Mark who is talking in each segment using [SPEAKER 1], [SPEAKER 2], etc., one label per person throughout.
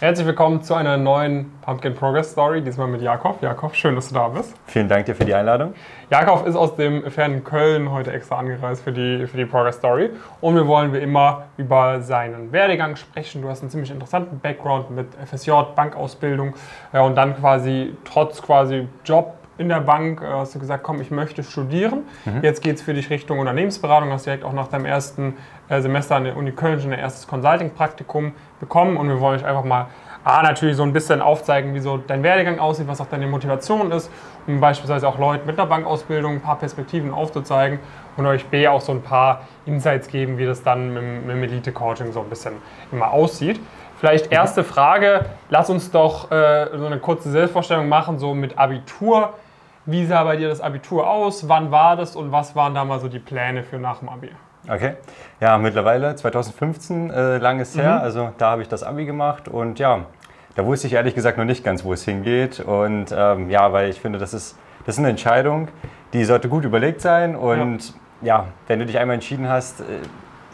[SPEAKER 1] Herzlich willkommen zu einer neuen Pumpkin Progress Story, diesmal mit Jakob. Jakob, schön, dass du da bist.
[SPEAKER 2] Vielen Dank dir für die Einladung.
[SPEAKER 1] Jakob ist aus dem fernen Köln heute extra angereist für die, für die Progress Story. Und wir wollen wie immer über seinen Werdegang sprechen. Du hast einen ziemlich interessanten Background mit FSJ, Bankausbildung ja, und dann quasi trotz quasi Job in der Bank äh, hast du gesagt, komm, ich möchte studieren. Mhm. Jetzt geht es für dich Richtung Unternehmensberatung. Hast direkt auch nach deinem ersten äh, Semester an der Uni Köln schon ein erstes Consulting-Praktikum bekommen. Und wir wollen euch einfach mal A, natürlich so ein bisschen aufzeigen, wie so dein Werdegang aussieht, was auch deine Motivation ist, um beispielsweise auch Leuten mit einer Bankausbildung ein paar Perspektiven aufzuzeigen und euch B auch so ein paar Insights geben, wie das dann mit, mit dem Elite-Coaching so ein bisschen immer aussieht. Vielleicht mhm. erste Frage, lass uns doch äh, so eine kurze Selbstvorstellung machen, so mit Abitur. Wie sah bei dir das Abitur aus? Wann war das und was waren da mal so die Pläne für nach dem Abi?
[SPEAKER 2] Okay, ja, mittlerweile 2015, äh, lang ist her, mhm. also da habe ich das Abi gemacht und ja, da wusste ich ehrlich gesagt noch nicht ganz, wo es hingeht und ähm, ja, weil ich finde, das ist, das ist eine Entscheidung, die sollte gut überlegt sein und ja, ja wenn du dich einmal entschieden hast, äh,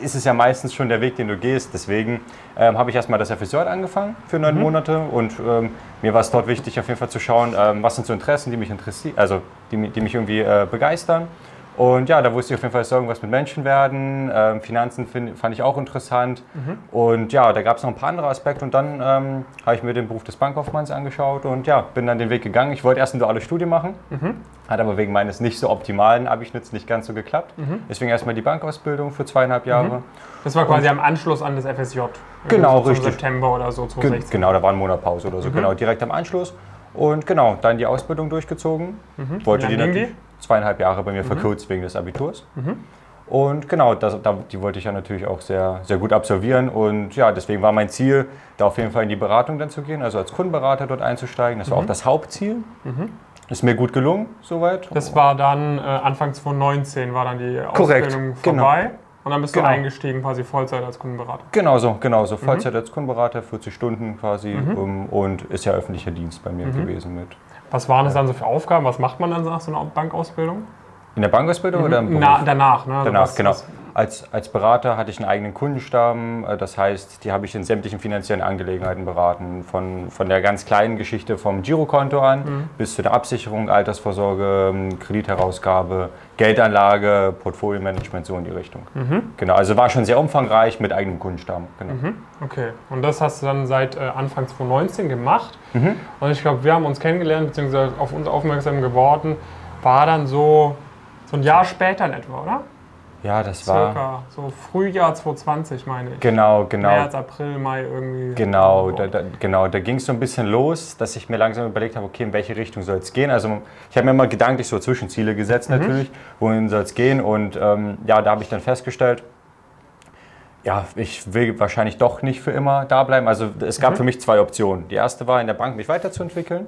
[SPEAKER 2] ist es ja meistens schon der Weg, den du gehst. Deswegen ähm, habe ich erstmal das FSJ angefangen für neun mhm. Monate und ähm, mir war es dort wichtig, auf jeden Fall zu schauen, ähm, was sind so Interessen, die mich interessieren, also die, die mich irgendwie äh, begeistern. Und ja, da wusste ich auf jeden Fall, es soll irgendwas mit Menschen werden. Ähm, Finanzen find, fand ich auch interessant. Mhm. Und ja, da gab es noch ein paar andere Aspekte. Und dann ähm, habe ich mir den Beruf des Bankkaufmanns angeschaut und ja, bin dann den Weg gegangen. Ich wollte erst ein duales Studium machen, mhm. hat aber wegen meines nicht so optimalen Abischnitts nicht ganz so geklappt. Mhm. Deswegen erstmal die Bankausbildung für zweieinhalb Jahre. Mhm.
[SPEAKER 1] Das war quasi und am Anschluss an das FSJ.
[SPEAKER 2] Genau, so richtig.
[SPEAKER 1] September oder so 2016.
[SPEAKER 2] Genau, da war ein Monat Pause oder so. Mhm. Genau, direkt am Anschluss. Und genau, dann die Ausbildung durchgezogen.
[SPEAKER 1] Mhm. Wollte die natürlich
[SPEAKER 2] zweieinhalb Jahre bei mir mhm. verkürzt wegen des Abiturs. Mhm. Und genau, das, da, die wollte ich ja natürlich auch sehr, sehr gut absolvieren. Und ja, deswegen war mein Ziel, da auf jeden Fall in die Beratung dann zu gehen, also als Kundenberater dort einzusteigen. Das war auch mhm. das Hauptziel. Mhm. Ist mir gut gelungen, soweit.
[SPEAKER 1] Das war dann äh, Anfang 2019, war dann die Korrekt, Ausbildung genau. vorbei. Genau. Und dann bist genau. du eingestiegen, quasi Vollzeit als Kundenberater.
[SPEAKER 2] Genau so, genau so. Vollzeit mhm. als Kundenberater, 40 Stunden quasi. Mhm. Um, und ist ja öffentlicher Dienst bei mir mhm. gewesen mit.
[SPEAKER 1] Was waren das dann so für Aufgaben? Was macht man dann nach so einer Bankausbildung?
[SPEAKER 2] In der Bankausbildung
[SPEAKER 1] mhm.
[SPEAKER 2] oder im
[SPEAKER 1] Beruf? Na, danach, ne?
[SPEAKER 2] Also danach, was, genau. Was als, als Berater hatte ich einen eigenen Kundenstamm. Äh, das heißt, die habe ich in sämtlichen finanziellen Angelegenheiten beraten. Von, von der ganz kleinen Geschichte vom Girokonto an mhm. bis zu der Absicherung, Altersvorsorge, ähm, Kreditherausgabe, Geldanlage, Portfolio-Management, so in die Richtung. Mhm. Genau, also war schon sehr umfangreich mit eigenem Kundenstamm. Genau.
[SPEAKER 1] Mhm. Okay, und das hast du dann seit äh, Anfang 2019 gemacht. Mhm. Und ich glaube, wir haben uns kennengelernt, beziehungsweise auf uns aufmerksam geworden, war dann so, so ein Jahr später in etwa, oder?
[SPEAKER 2] Ja, das Circa,
[SPEAKER 1] war. So Frühjahr 2020, meine ich.
[SPEAKER 2] Genau, genau.
[SPEAKER 1] März, April, Mai irgendwie.
[SPEAKER 2] Genau, da, da, genau, da ging es so ein bisschen los, dass ich mir langsam überlegt habe, okay, in welche Richtung soll es gehen. Also, ich habe mir immer gedanklich so Zwischenziele gesetzt, mhm. natürlich, wohin soll es gehen. Und ähm, ja, da habe ich dann festgestellt, ja, ich will wahrscheinlich doch nicht für immer da bleiben. Also, es gab mhm. für mich zwei Optionen. Die erste war, in der Bank mich weiterzuentwickeln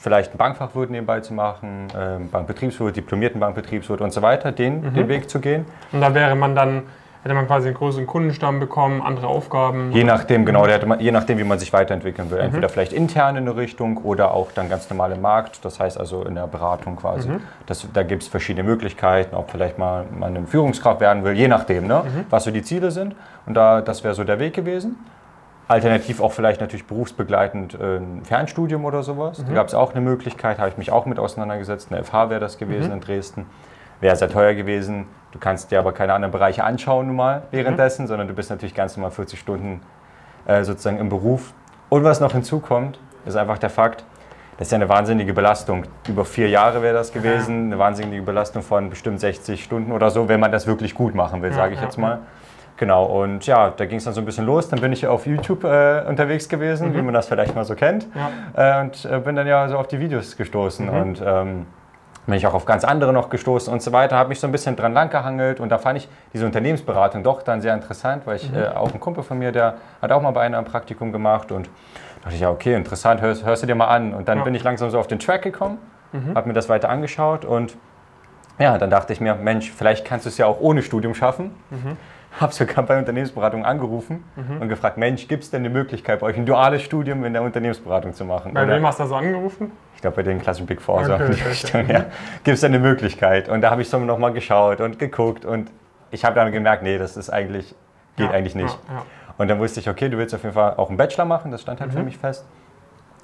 [SPEAKER 2] vielleicht ein Bankfachwirt nebenbei zu machen, ähm, Bankbetriebswirt, diplomierten Bankbetriebswirt und so weiter, den, mhm. den Weg zu gehen.
[SPEAKER 1] Und da wäre man dann, hätte man quasi einen größeren Kundenstamm bekommen, andere Aufgaben?
[SPEAKER 2] Je nachdem, genau, man, je nachdem, wie man sich weiterentwickeln will. Mhm. Entweder vielleicht intern in eine Richtung oder auch dann ganz normal im Markt, das heißt also in der Beratung quasi. Mhm. Das, da gibt es verschiedene Möglichkeiten, ob vielleicht mal man eine Führungskraft werden will, je nachdem, ne, mhm. was so die Ziele sind. Und da, das wäre so der Weg gewesen. Alternativ auch vielleicht natürlich berufsbegleitend äh, ein Fernstudium oder sowas. Mhm. Da gab es auch eine Möglichkeit, habe ich mich auch mit auseinandergesetzt. Eine FH wäre das gewesen mhm. in Dresden. Wäre sehr teuer gewesen. Du kannst dir aber keine anderen Bereiche anschauen nun mal währenddessen, mhm. sondern du bist natürlich ganz normal 40 Stunden äh, sozusagen im Beruf. Und was noch hinzukommt, ist einfach der Fakt, das ist ja eine wahnsinnige Belastung. Über vier Jahre wäre das gewesen, eine wahnsinnige Belastung von bestimmt 60 Stunden oder so, wenn man das wirklich gut machen will, sage ich jetzt mal. Genau, und ja, da ging es dann so ein bisschen los. Dann bin ich auf YouTube äh, unterwegs gewesen, mhm. wie man das vielleicht mal so kennt. Ja. Äh, und äh, bin dann ja so auf die Videos gestoßen. Mhm. Und ähm, bin ich auch auf ganz andere noch gestoßen und so weiter. Habe mich so ein bisschen dran langgehangelt. Und da fand ich diese Unternehmensberatung doch dann sehr interessant, weil ich mhm. Äh, auch ein Kumpel von mir, der hat auch mal bei einem Praktikum gemacht. Und dachte ich, ja, okay, interessant, hörst, hörst du dir mal an. Und dann ja. bin ich langsam so auf den Track gekommen, mhm. habe mir das weiter angeschaut. Und ja, dann dachte ich mir, Mensch, vielleicht kannst du es ja auch ohne Studium schaffen. Habe sogar bei Unternehmensberatung angerufen mhm. und gefragt, Mensch, gibt es denn eine Möglichkeit bei euch ein duales Studium in der Unternehmensberatung zu machen?
[SPEAKER 1] Bei wem hast du so angerufen?
[SPEAKER 2] Ich glaube bei den klassischen Big Four, so okay, okay. Ja. Gibt es denn eine Möglichkeit? Und da habe ich so nochmal geschaut und geguckt und ich habe dann gemerkt, nee, das ist eigentlich, geht ja, eigentlich nicht. Ja, Und dann wusste ich, okay, du willst auf jeden Fall auch einen Bachelor machen, das stand halt mhm. für mich fest.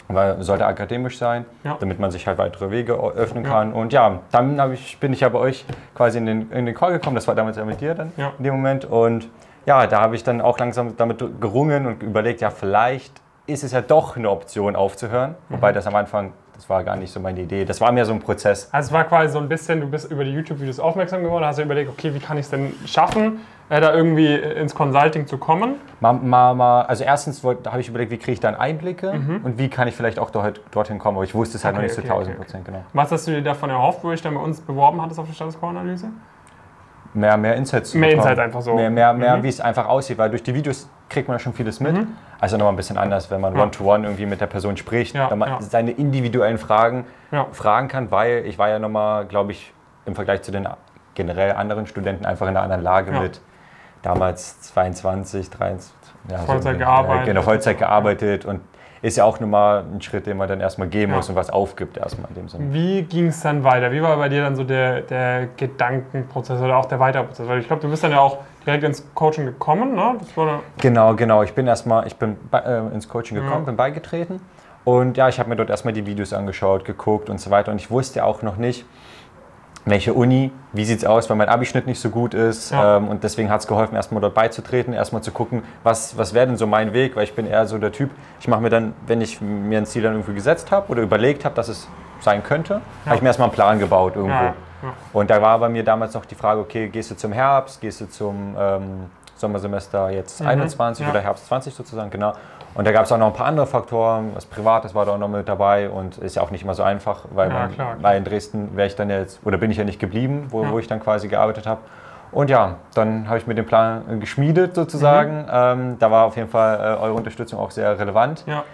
[SPEAKER 2] Weil sollte akademisch sein, ja. damit man sich halt weitere Wege öffnen kann. Und ja, dann ich, bin ich ja bei euch quasi in den, in den Call gekommen. Das war damals ja mit dir dann in dem Moment. Und ja, da habe ich dann auch langsam damit gerungen und überlegt, ja, vielleicht ist es ja doch eine Option aufzuhören. Mhm. Wobei das am Anfang das war gar nicht so meine Idee. Das war mehr so ein Prozess.
[SPEAKER 1] Also es war quasi so ein bisschen, du bist über die YouTube-Videos aufmerksam geworden, hast du überlegt, okay, wie kann ich es denn schaffen, äh, da irgendwie ins Consulting zu kommen?
[SPEAKER 2] Mal also erstens habe ich überlegt, wie kriege ich dann Einblicke mhm. und wie kann ich vielleicht auch dort, dorthin kommen, aber ich wusste es halt okay, noch nicht okay, zu 1000 Prozent okay, genau.
[SPEAKER 1] Was hast du dir davon erhofft, wo ich dann bei uns beworben hattest auf die Status Quo-Analyse?
[SPEAKER 2] mehr, mehr Insights
[SPEAKER 1] Mehr Insights einfach so.
[SPEAKER 2] Mehr, mehr, mehr mhm. wie es einfach aussieht, weil durch die Videos kriegt man ja schon vieles mit. Mhm. Also nochmal ein bisschen anders, wenn man One-to-One -one irgendwie mit der Person spricht, ja, wenn man ja. seine individuellen Fragen ja. fragen kann, weil ich war ja nochmal, glaube ich, im Vergleich zu den generell anderen Studenten einfach in einer anderen Lage mit damals 22, 23,
[SPEAKER 1] ja, Vollzeit so, gearbeitet.
[SPEAKER 2] Genau, Vollzeit gearbeitet und ist ja auch nochmal ein Schritt, den man dann erstmal gehen muss und was aufgibt erstmal in dem Sinne.
[SPEAKER 1] Wie ging es dann weiter? Wie war bei dir dann so der, der Gedankenprozess oder auch der Weiterprozess? Weil ich glaube, du bist dann ja auch direkt ins Coaching gekommen, ne?
[SPEAKER 2] genau, genau. Ich bin erstmal, ich bin äh, ins Coaching gekommen, ja. bin beigetreten und ja, ich habe mir dort erstmal die Videos angeschaut, geguckt und so weiter und ich wusste auch noch nicht, welche Uni, wie sieht es aus, weil mein Abischnitt nicht so gut ist. Ja. Ähm, und deswegen hat es geholfen, erstmal dort beizutreten, erstmal zu gucken, was, was wäre denn so mein Weg, weil ich bin eher so der Typ, ich mache mir dann, wenn ich mir ein Ziel dann irgendwie gesetzt habe oder überlegt habe, dass es sein könnte, ja. habe ich mir erstmal einen Plan gebaut irgendwo. Ja. Und da war bei mir damals noch die Frage, okay, gehst du zum Herbst, gehst du zum ähm, Sommersemester jetzt mhm. 21 oder Herbst 20 sozusagen, genau. Und da gab es auch noch ein paar andere Faktoren. Was Privates war da auch noch mit dabei und ist ja auch nicht immer so einfach, weil, man, klar, klar. weil in Dresden wäre ich dann jetzt, oder bin ich ja nicht geblieben, wo, wo ich dann quasi gearbeitet habe. Und ja, dann habe ich mir den Plan geschmiedet sozusagen. Mhm. Ähm, da war auf jeden Fall äh, eure Unterstützung auch sehr relevant. Ja.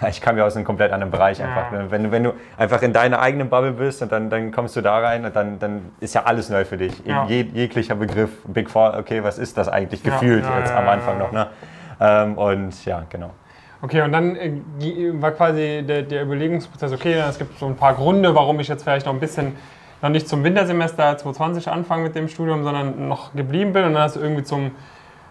[SPEAKER 2] Ich kam ja aus einem komplett anderen Bereich einfach. Ja. Wenn, wenn du einfach in deiner eigenen Bubble bist und dann, dann kommst du da rein und dann, dann ist ja alles neu für dich. Ja. Jeg, jeglicher Begriff, Big Four, okay, was ist das eigentlich gefühlt ja, jetzt am Anfang noch. Ne? Ähm, und ja, genau.
[SPEAKER 1] Okay, und dann äh, war quasi der, der Überlegungsprozess, okay, es gibt so ein paar Gründe, warum ich jetzt vielleicht noch ein bisschen, noch nicht zum Wintersemester 2020 anfange mit dem Studium, sondern noch geblieben bin und dann hast du irgendwie zum,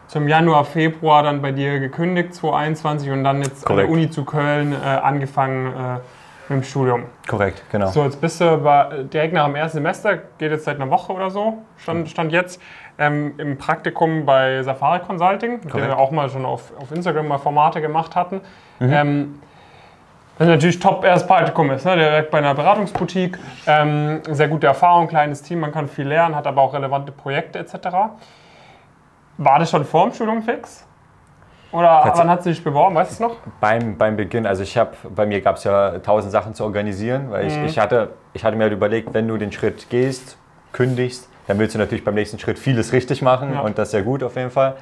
[SPEAKER 1] zum Januar, Februar dann bei dir gekündigt, 2021 und dann jetzt Korrekt. an der Uni zu Köln äh, angefangen äh, mit dem Studium.
[SPEAKER 2] Korrekt, genau.
[SPEAKER 1] So, jetzt bist du bei, direkt nach dem ersten Semester, geht jetzt seit einer Woche oder so, stand, stand jetzt ähm, im Praktikum bei Safari Consulting, mit dem wir auch mal schon auf, auf Instagram mal Formate gemacht hatten. Mhm. Ähm, das natürlich top erstes Praktikum ist, ne? direkt bei einer Beratungsboutique. Ähm, sehr gute Erfahrung, kleines Team, man kann viel lernen, hat aber auch relevante Projekte etc. War das schon vor dem Studium fix? Oder wann hat sie sich beworben, weißt du noch?
[SPEAKER 2] Beim, beim Beginn, also ich habe, bei mir gab es ja tausend Sachen zu organisieren, weil ich, mhm. ich, hatte, ich hatte mir halt überlegt, wenn du den Schritt gehst, kündigst, dann willst du natürlich beim nächsten Schritt vieles richtig machen ja. und das ja gut auf jeden Fall.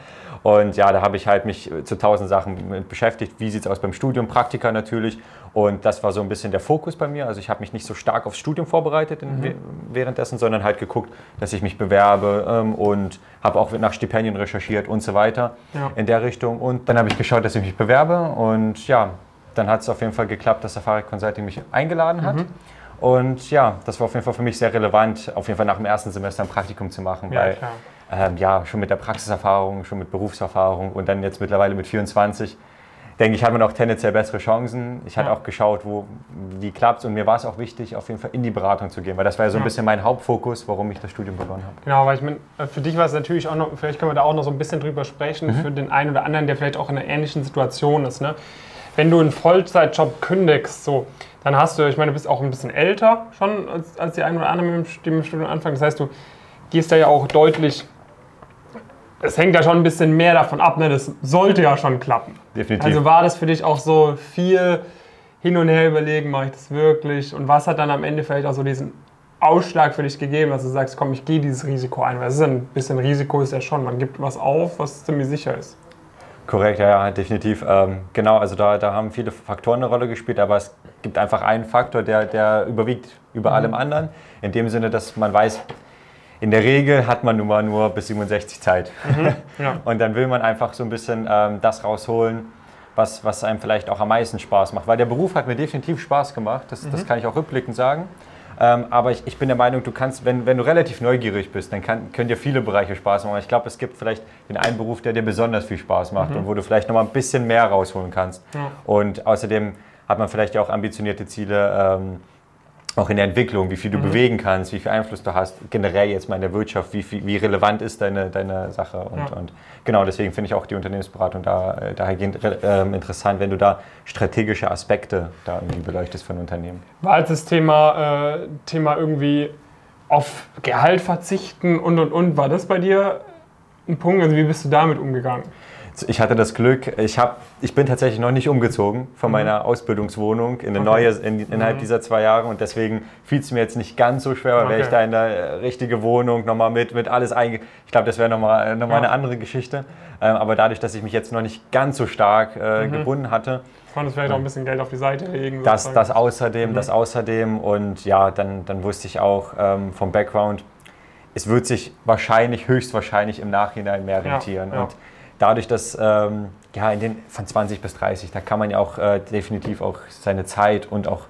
[SPEAKER 2] Und ja, da habe ich halt mich zu tausend Sachen mit beschäftigt. Wie sieht es aus beim Studium? Praktika natürlich. Und das war so ein bisschen der Fokus bei mir. Also ich habe mich nicht so stark aufs Studium vorbereitet mhm. währenddessen, sondern halt geguckt, dass ich mich bewerbe ähm, und habe auch nach Stipendien recherchiert und so weiter ja. in der Richtung. Und dann habe ich geschaut, dass ich mich bewerbe. Und ja, dann hat es auf jeden Fall geklappt, dass Safari Consulting mich eingeladen hat. Mhm. Und ja, das war auf jeden Fall für mich sehr relevant, auf jeden Fall nach dem ersten Semester ein Praktikum zu machen, ja, weil ähm, ja, schon mit der Praxiserfahrung, schon mit Berufserfahrung und dann jetzt mittlerweile mit 24, denke ich, hat man auch tendenziell bessere Chancen. Ich ja. hatte auch geschaut, wo, wie klappt es und mir war es auch wichtig, auf jeden Fall in die Beratung zu gehen, weil das war ja so ein bisschen mein Hauptfokus, warum ich das Studium begonnen habe.
[SPEAKER 1] Genau, weil ich meine, für dich war es natürlich auch noch, vielleicht können wir da auch noch so ein bisschen drüber sprechen, mhm. für den einen oder anderen, der vielleicht auch in einer ähnlichen Situation ist. Ne? Wenn du einen Vollzeitjob kündigst, so, dann hast du, ich meine, du bist auch ein bisschen älter schon als, als die einen oder anderen mit dem Studium anfangen. Das heißt, du gehst da ja auch deutlich, es hängt ja schon ein bisschen mehr davon ab, ne? das sollte ja schon klappen.
[SPEAKER 2] Definitiv.
[SPEAKER 1] Also war das für dich auch so viel hin und her überlegen, mache ich das wirklich? Und was hat dann am Ende vielleicht auch so diesen Ausschlag für dich gegeben, dass du sagst, komm, ich gehe dieses Risiko ein? Weil es ist ein bisschen Risiko ist ja schon, man gibt was auf, was ziemlich sicher ist.
[SPEAKER 2] Korrekt, ja, ja definitiv. Ähm, genau, also da, da haben viele Faktoren eine Rolle gespielt, aber es gibt einfach einen Faktor, der, der überwiegt über mhm. allem anderen. In dem Sinne, dass man weiß, in der Regel hat man nun mal nur bis 67 Zeit. Mhm, ja. Und dann will man einfach so ein bisschen ähm, das rausholen, was, was einem vielleicht auch am meisten Spaß macht. Weil der Beruf hat mir definitiv Spaß gemacht, das, mhm. das kann ich auch rückblickend sagen. Ähm, aber ich, ich, bin der Meinung, du kannst, wenn, wenn du relativ neugierig bist, dann kann, können dir viele Bereiche Spaß machen. Ich glaube, es gibt vielleicht den einen Beruf, der dir besonders viel Spaß macht mhm. und wo du vielleicht noch mal ein bisschen mehr rausholen kannst. Ja. Und außerdem hat man vielleicht auch ambitionierte Ziele. Ähm, auch in der Entwicklung, wie viel du mhm. bewegen kannst, wie viel Einfluss du hast, generell jetzt mal in der Wirtschaft, wie, viel, wie relevant ist deine, deine Sache. Und, ja. und genau deswegen finde ich auch die Unternehmensberatung da dahingehend äh, interessant, wenn du da strategische Aspekte da irgendwie beleuchtest von Unternehmen.
[SPEAKER 1] War als das Thema, äh, Thema irgendwie auf Gehalt verzichten und und und, war das bei dir ein Punkt? Also wie bist du damit umgegangen?
[SPEAKER 2] Ich hatte das Glück, ich, hab, ich bin tatsächlich noch nicht umgezogen von mhm. meiner Ausbildungswohnung in eine okay. neue in, innerhalb mhm. dieser zwei Jahre und deswegen fiel es mir jetzt nicht ganz so schwer, weil okay. wäre ich da in der äh, richtige Wohnung nochmal mit, mit alles einge... Ich glaube, das wäre nochmal äh, noch mal ja. eine andere Geschichte. Ähm, aber dadurch, dass ich mich jetzt noch nicht ganz so stark äh, mhm. gebunden hatte,
[SPEAKER 1] konntest vielleicht auch ein bisschen Geld auf die Seite legen.
[SPEAKER 2] Das, das außerdem, mhm. das außerdem und ja, dann, dann wusste ich auch ähm, vom Background, es wird sich wahrscheinlich, höchstwahrscheinlich im Nachhinein mehr rentieren. Ja, ja. Und dadurch, dass ähm, ja, in den von 20 bis 30, da kann man ja auch äh, definitiv auch seine Zeit und auch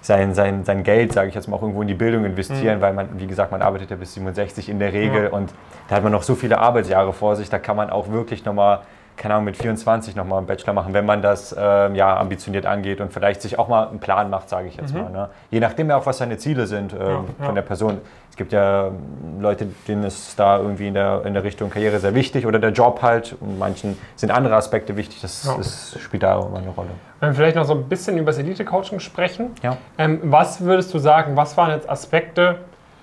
[SPEAKER 2] sein, sein, sein Geld, sage ich jetzt mal, auch irgendwo in die Bildung investieren, mhm. weil man, wie gesagt, man arbeitet ja bis 67 in der Regel ja. und da hat man noch so viele Arbeitsjahre vor sich, da kann man auch wirklich nochmal keine Ahnung, mit 24 nochmal einen Bachelor machen, wenn man das ähm, ja, ambitioniert angeht und vielleicht sich auch mal einen Plan macht, sage ich jetzt mhm. mal. Ne? Je nachdem ja auch, was seine Ziele sind ähm, ja, von ja. der Person. Es gibt ja Leute, denen ist da irgendwie in der, in der Richtung Karriere sehr wichtig oder der Job halt. Und manchen sind andere Aspekte wichtig. Das, ja. das spielt da immer eine Rolle.
[SPEAKER 1] Wenn wir vielleicht noch so ein bisschen über das Elite-Coaching sprechen. Ähm, was würdest du sagen, was waren jetzt Aspekte,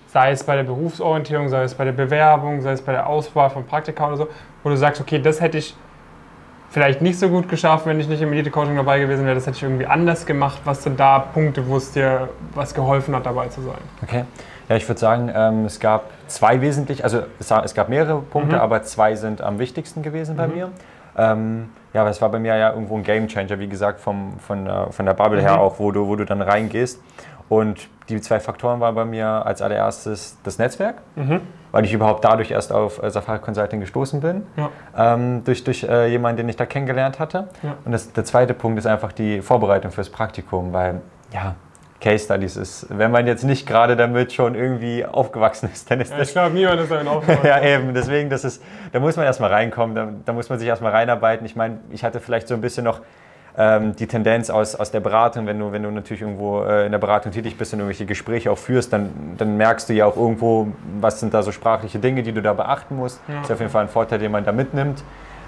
[SPEAKER 1] sei es bei der Berufsorientierung, sei es bei der Bewerbung, sei es bei der Auswahl von Praktika oder so, wo du sagst, okay, das hätte ich vielleicht nicht so gut geschafft, wenn ich nicht im Elite-Coaching dabei gewesen wäre. Das hätte ich irgendwie anders gemacht. Was sind da Punkte, wo es dir was geholfen hat, dabei zu sein?
[SPEAKER 2] Okay. Ja, ich würde sagen, ähm, es gab zwei wesentlich, also es, es gab mehrere Punkte, mhm. aber zwei sind am wichtigsten gewesen bei mhm. mir. Ähm, ja, aber es war bei mir ja irgendwo ein Game Changer, wie gesagt, vom, von, äh, von der Bubble mhm. her auch, wo du, wo du dann reingehst. Und die zwei Faktoren waren bei mir als allererstes das Netzwerk, mhm. weil ich überhaupt dadurch erst auf äh, Safari Consulting gestoßen bin, ja. ähm, durch, durch äh, jemanden, den ich da kennengelernt hatte. Ja. Und das, der zweite Punkt ist einfach die Vorbereitung fürs Praktikum, weil ja, Case Studies ist, wenn man jetzt nicht gerade damit schon irgendwie aufgewachsen ist, dann ist
[SPEAKER 1] ja,
[SPEAKER 2] das.
[SPEAKER 1] Ich glaube, niemand ist damit aufgewachsen.
[SPEAKER 2] ja, eben, deswegen, das ist, da muss man erstmal reinkommen, da, da muss man sich erstmal reinarbeiten. Ich meine, ich hatte vielleicht so ein bisschen noch ähm, die Tendenz aus, aus der Beratung, wenn du, wenn du natürlich irgendwo äh, in der Beratung tätig bist und irgendwelche Gespräche auch führst, dann, dann merkst du ja auch irgendwo, was sind da so sprachliche Dinge, die du da beachten musst. Ja. Das ist auf jeden Fall ein Vorteil, den man da mitnimmt.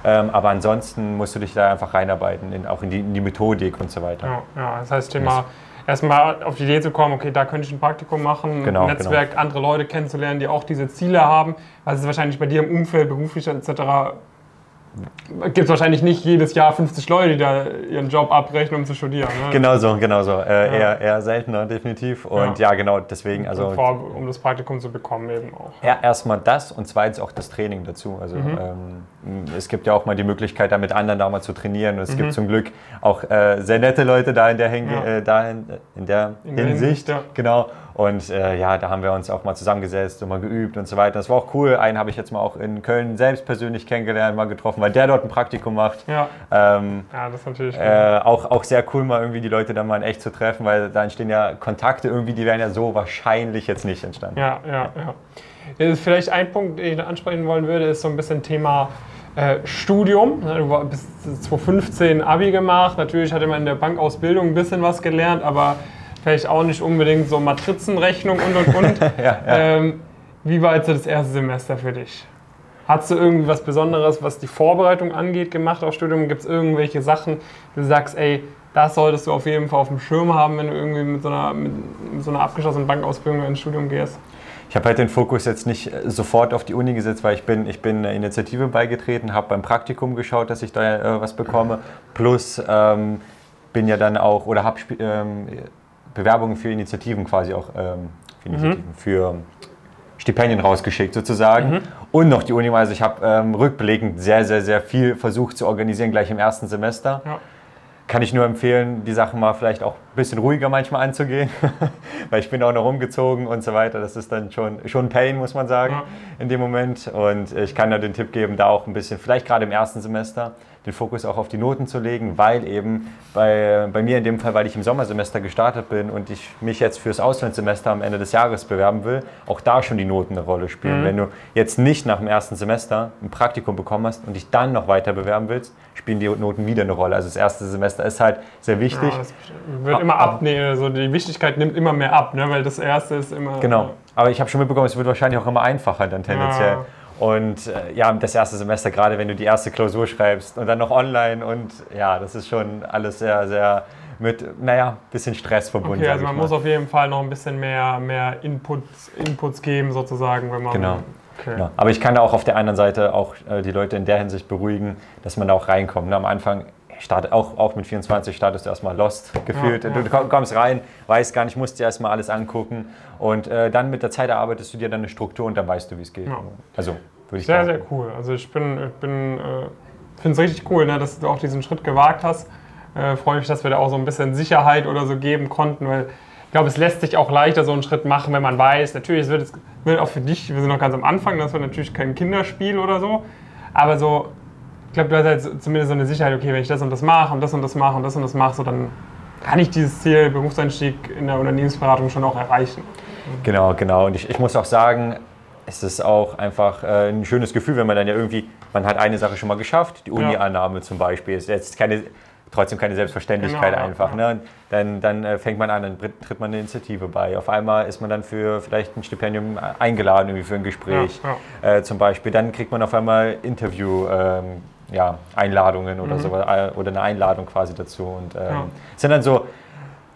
[SPEAKER 2] Ähm, aber ansonsten musst du dich da einfach reinarbeiten, in, auch in die, in die Methodik und so weiter.
[SPEAKER 1] Ja, ja das heißt, Thema erstmal auf die Idee zu kommen, okay, da könnte ich ein Praktikum machen, genau, Netzwerk, genau. andere Leute kennenzulernen, die auch diese Ziele haben. Also es ist wahrscheinlich bei dir im Umfeld, beruflich etc gibt es wahrscheinlich nicht jedes Jahr 50 Leute, die da ihren Job abbrechen, um zu studieren. Ne?
[SPEAKER 2] Genau so, genau so. Äh, ja. eher, eher seltener, definitiv. Und ja, ja genau, deswegen. Also,
[SPEAKER 1] vor, um das Praktikum zu bekommen, eben auch.
[SPEAKER 2] Ja, erstmal das und zweitens auch das Training dazu. Also, mhm. ähm, es gibt ja auch mal die Möglichkeit, da mit anderen da mal zu trainieren. Und es mhm. gibt zum Glück auch äh, sehr nette Leute da in der, Hin ja. äh, da in, in der in Hinsicht. Hinsicht genau. Und äh, ja, da haben wir uns auch mal zusammengesetzt und mal geübt und so weiter. Das war auch cool. Einen habe ich jetzt mal auch in Köln selbst persönlich kennengelernt, mal getroffen, weil der dort ein Praktikum macht.
[SPEAKER 1] Ja, ähm, ja das ist natürlich cool.
[SPEAKER 2] Äh, auch, auch sehr cool, mal irgendwie die Leute dann mal in echt zu treffen, weil da entstehen ja Kontakte irgendwie, die wären ja so wahrscheinlich jetzt nicht entstanden.
[SPEAKER 1] Ja, ja, ja. Vielleicht ein Punkt, den ich ansprechen wollen würde, ist so ein bisschen Thema äh, Studium. Du hast bis 2015 Abi gemacht. Natürlich hatte man in der Bankausbildung ein bisschen was gelernt, aber vielleicht auch nicht unbedingt so Matrizenrechnung und und und. ja, ja. Ähm, wie war jetzt das erste Semester für dich? Hast du irgendwie was Besonderes, was die Vorbereitung angeht, gemacht auf Studium? Gibt es irgendwelche Sachen, du sagst, ey, das solltest du auf jeden Fall auf dem Schirm haben, wenn du irgendwie mit so einer, mit so einer abgeschlossenen Bankausbildung ins Studium gehst?
[SPEAKER 2] Ich habe halt den Fokus jetzt nicht äh, sofort auf die Uni gesetzt, weil ich bin, ich bin einer Initiative beigetreten, habe beim Praktikum geschaut, dass ich da äh, was bekomme. Plus ähm, bin ja dann auch oder habe ähm, Bewerbungen für Initiativen quasi auch ähm, für, Initiativen, mhm. für Stipendien rausgeschickt sozusagen. Mhm. Und noch die Uni, also ich habe ähm, rückblickend sehr, sehr, sehr viel versucht zu organisieren, gleich im ersten Semester. Ja. Kann ich nur empfehlen, die Sachen mal vielleicht auch ein bisschen ruhiger manchmal anzugehen, weil ich bin auch noch rumgezogen und so weiter. Das ist dann schon, schon Pain, muss man sagen, ja. in dem Moment. Und ich kann da den Tipp geben, da auch ein bisschen, vielleicht gerade im ersten Semester, den Fokus auch auf die Noten zu legen, weil eben bei, bei mir in dem Fall, weil ich im Sommersemester gestartet bin und ich mich jetzt fürs Auslandssemester am Ende des Jahres bewerben will, auch da schon die Noten eine Rolle spielen. Mhm. Wenn du jetzt nicht nach dem ersten Semester ein Praktikum bekommen hast und dich dann noch weiter bewerben willst, spielen die Noten wieder eine Rolle. Also das erste Semester ist halt sehr wichtig. Ja, das
[SPEAKER 1] wird immer abnehmen, also die Wichtigkeit nimmt immer mehr ab, ne? weil das erste ist immer...
[SPEAKER 2] Genau, aber ich habe schon mitbekommen, es wird wahrscheinlich auch immer einfacher dann tendenziell. Ja. Und äh, ja, das erste Semester, gerade wenn du die erste Klausur schreibst und dann noch online und ja, das ist schon alles sehr, sehr mit, naja, bisschen Stress verbunden.
[SPEAKER 1] Okay, also man muss auf jeden Fall noch ein bisschen mehr, mehr Inputs, Inputs geben, sozusagen, wenn man.
[SPEAKER 2] Genau. Okay. Ja. Aber ich kann da auch auf der anderen Seite auch äh, die Leute in der Hinsicht beruhigen, dass man da auch reinkommt. Ne? Am Anfang start, auch, auch mit 24 startest du erstmal lost gefühlt. Ja, ja. Du kommst rein, weißt gar nicht, musst dir erstmal alles angucken und äh, dann mit der Zeit erarbeitest du dir dann eine Struktur und dann weißt du, wie es geht. Ja.
[SPEAKER 1] Also würde ich Sehr, sehr cool. Also ich bin, ich bin, äh, finde es richtig cool, ne, dass du auch diesen Schritt gewagt hast. Äh, Freue mich, dass wir da auch so ein bisschen Sicherheit oder so geben konnten, weil ich glaube, es lässt sich auch leichter so einen Schritt machen, wenn man weiß, natürlich, es wird, es wird auch für dich, wir sind noch ganz am Anfang, das wird natürlich kein Kinderspiel oder so, aber so, ich glaube, du hast halt zumindest so eine Sicherheit, okay, wenn ich das und das mache und das und das mache und das und das mache, so dann kann ich dieses Ziel Berufseinstieg in der Unternehmensberatung schon auch erreichen.
[SPEAKER 2] Genau, genau. Und ich, ich muss auch sagen, es ist auch einfach äh, ein schönes Gefühl, wenn man dann ja irgendwie, man hat eine Sache schon mal geschafft, die Uni-Annahme zum Beispiel, ist jetzt keine, trotzdem keine Selbstverständlichkeit genau, einfach. Ja. Ne? Dann, dann äh, fängt man an, dann tritt man eine Initiative bei. Auf einmal ist man dann für vielleicht ein Stipendium eingeladen, irgendwie für ein Gespräch ja, ja. Äh, zum Beispiel. Dann kriegt man auf einmal Interview. Ähm, ja, Einladungen oder mhm. so äh, oder eine Einladung quasi dazu und ähm, sind dann so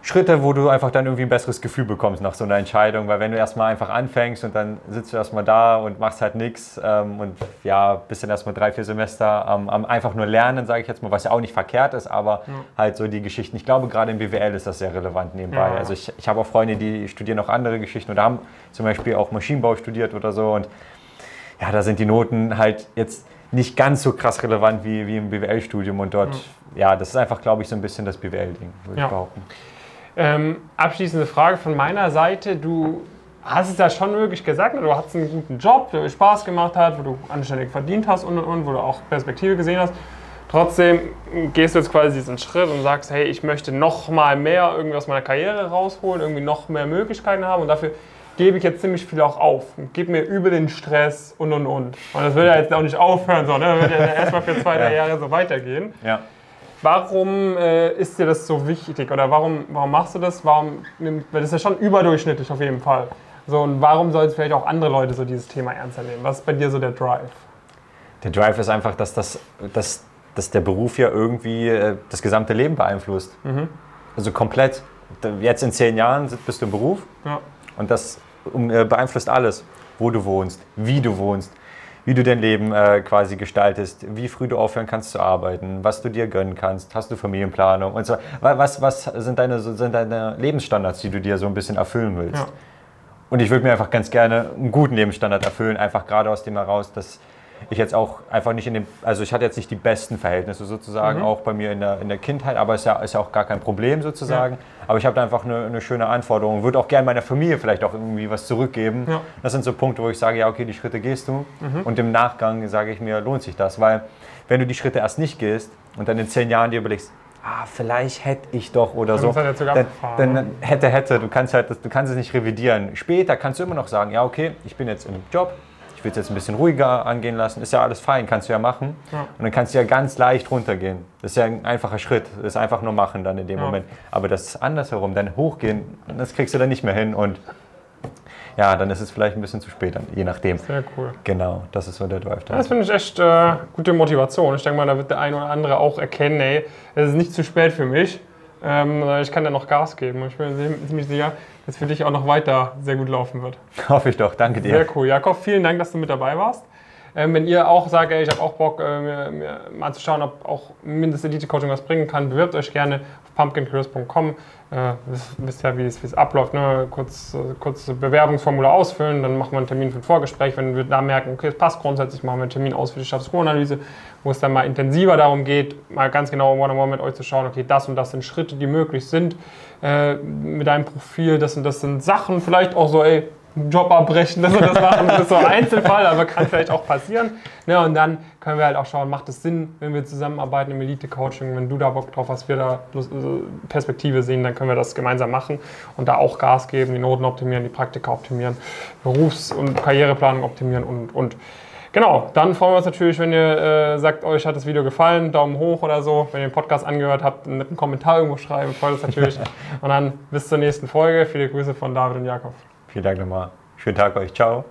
[SPEAKER 2] Schritte, wo du einfach dann irgendwie ein besseres Gefühl bekommst nach so einer Entscheidung, weil wenn du erstmal einfach anfängst und dann sitzt du erstmal da und machst halt nichts ähm, und ja, bist dann erstmal drei, vier Semester am, am einfach nur lernen, sage ich jetzt mal, was ja auch nicht verkehrt ist, aber ja. halt so die Geschichten. Ich glaube, gerade im BWL ist das sehr relevant nebenbei. Ja. Also ich, ich habe auch Freunde, die studieren auch andere Geschichten oder haben zum Beispiel auch Maschinenbau studiert oder so und ja, da sind die Noten halt jetzt nicht ganz so krass relevant wie, wie im BWL-Studium und dort, ja. ja. das ist einfach, glaube ich, so ein bisschen das BWL-Ding, würde ich behaupten.
[SPEAKER 1] Ähm, abschließende Frage von meiner Seite. Du hast es ja schon wirklich gesagt, du hast einen guten Job, der dir Spaß gemacht hat, wo du anständig verdient hast und, und, und, wo du auch Perspektive gesehen hast. Trotzdem gehst du jetzt quasi diesen Schritt und sagst, hey, ich möchte noch mal mehr irgendwie aus meiner Karriere rausholen, irgendwie noch mehr Möglichkeiten haben und dafür gebe ich jetzt ziemlich viel auch auf. Gib mir über den Stress und und und. Und das will ja jetzt auch nicht aufhören, sondern wird ja erstmal für zwei, drei Jahre so weitergehen. Ja. Warum äh, ist dir das so wichtig oder warum, warum machst du das? Warum, weil das ist ja schon überdurchschnittlich auf jeden Fall. So, und warum soll es vielleicht auch andere Leute so dieses Thema ernster nehmen? Was ist bei dir so der Drive?
[SPEAKER 2] Der Drive ist einfach, dass, das, dass, dass der Beruf ja irgendwie äh, das gesamte Leben beeinflusst. Mhm. Also komplett. Jetzt in zehn Jahren bist du im Beruf ja. und das beeinflusst alles. Wo du wohnst, wie du wohnst, wie du dein Leben äh, quasi gestaltest, wie früh du aufhören kannst zu arbeiten, was du dir gönnen kannst, hast du Familienplanung und so. Was, was sind, deine, sind deine Lebensstandards, die du dir so ein bisschen erfüllen willst? Ja. Und ich würde mir einfach ganz gerne einen guten Lebensstandard erfüllen, einfach gerade aus dem heraus, dass ich jetzt auch einfach nicht in dem, also ich hatte jetzt nicht die besten Verhältnisse sozusagen, mhm. auch bei mir in der, in der Kindheit, aber ist ja, ist ja auch gar kein Problem sozusagen. Ja. Aber ich habe da einfach eine, eine, schöne Anforderung, würde auch gerne meiner Familie vielleicht auch irgendwie was zurückgeben. Ja. Das sind so Punkte, wo ich sage, ja, okay, die Schritte gehst du mhm. und im Nachgang sage ich mir, lohnt sich das, weil wenn du die Schritte erst nicht gehst und dann in zehn Jahren dir überlegst, ah, vielleicht hätte ich doch oder so. Halt dann, dann, ne? hätte, hätte, du kannst halt, du kannst es nicht revidieren. Später kannst du immer noch sagen, ja, okay, ich bin jetzt im Job, ich will es jetzt ein bisschen ruhiger angehen lassen, ist ja alles fein, kannst du ja machen. Ja. Und dann kannst du ja ganz leicht runtergehen. Das ist ja ein einfacher Schritt, das ist einfach nur machen dann in dem ja. Moment. Aber das andersherum, dann hochgehen, das kriegst du dann nicht mehr hin und ja, dann ist es vielleicht ein bisschen zu spät, je nachdem.
[SPEAKER 1] Sehr cool.
[SPEAKER 2] Genau, das ist so der Drive.
[SPEAKER 1] Das finde ich echt äh, gute Motivation. Ich denke mal, da wird der eine oder andere auch erkennen, ey, es ist nicht zu spät für mich. Ähm, ich kann da noch Gas geben. Ich bin ziemlich sicher, dass für dich auch noch weiter sehr gut laufen wird.
[SPEAKER 2] Hoffe ich doch. Danke dir.
[SPEAKER 1] Sehr cool. Jakob, vielen Dank, dass du mit dabei warst. Ähm, wenn ihr auch sagt, ey, ich habe auch Bock, äh, mir, mir, mal zu schauen, ob auch Mindest-Elite-Coaching was bringen kann, bewirbt euch gerne auf pumpkincareers.com. Äh, wisst, ja, wie es abläuft. Ne? Kurz, kurz Bewerbungsformular ausfüllen, dann machen wir einen Termin für ein Vorgespräch. Wenn wir da merken, okay, es passt grundsätzlich, machen wir einen Termin aus für die Status-Quo-Analyse, wo es dann mal intensiver darum geht, mal ganz genau one-on-one -on -one mit euch zu schauen, okay, das und das sind Schritte, die möglich sind äh, mit deinem Profil, das und das sind Sachen, vielleicht auch so, ey, Job abbrechen, dass wir das machen. Das ist so ein Einzelfall, aber kann vielleicht auch passieren. Ja, und dann können wir halt auch schauen, macht es Sinn, wenn wir zusammenarbeiten im Elite-Coaching, wenn du da Bock drauf hast, wir da äh, Perspektive sehen, dann können wir das gemeinsam machen und da auch Gas geben, die Noten optimieren, die Praktika optimieren, Berufs- und Karriereplanung optimieren und, und Genau, dann freuen wir uns natürlich, wenn ihr äh, sagt, euch hat das Video gefallen, Daumen hoch oder so. Wenn ihr den Podcast angehört habt, einen Kommentar irgendwo schreiben, freut uns natürlich. und dann bis zur nächsten Folge. Viele Grüße von David und Jakob.
[SPEAKER 2] Vielen Dank nochmal. Schönen Tag euch. Ciao.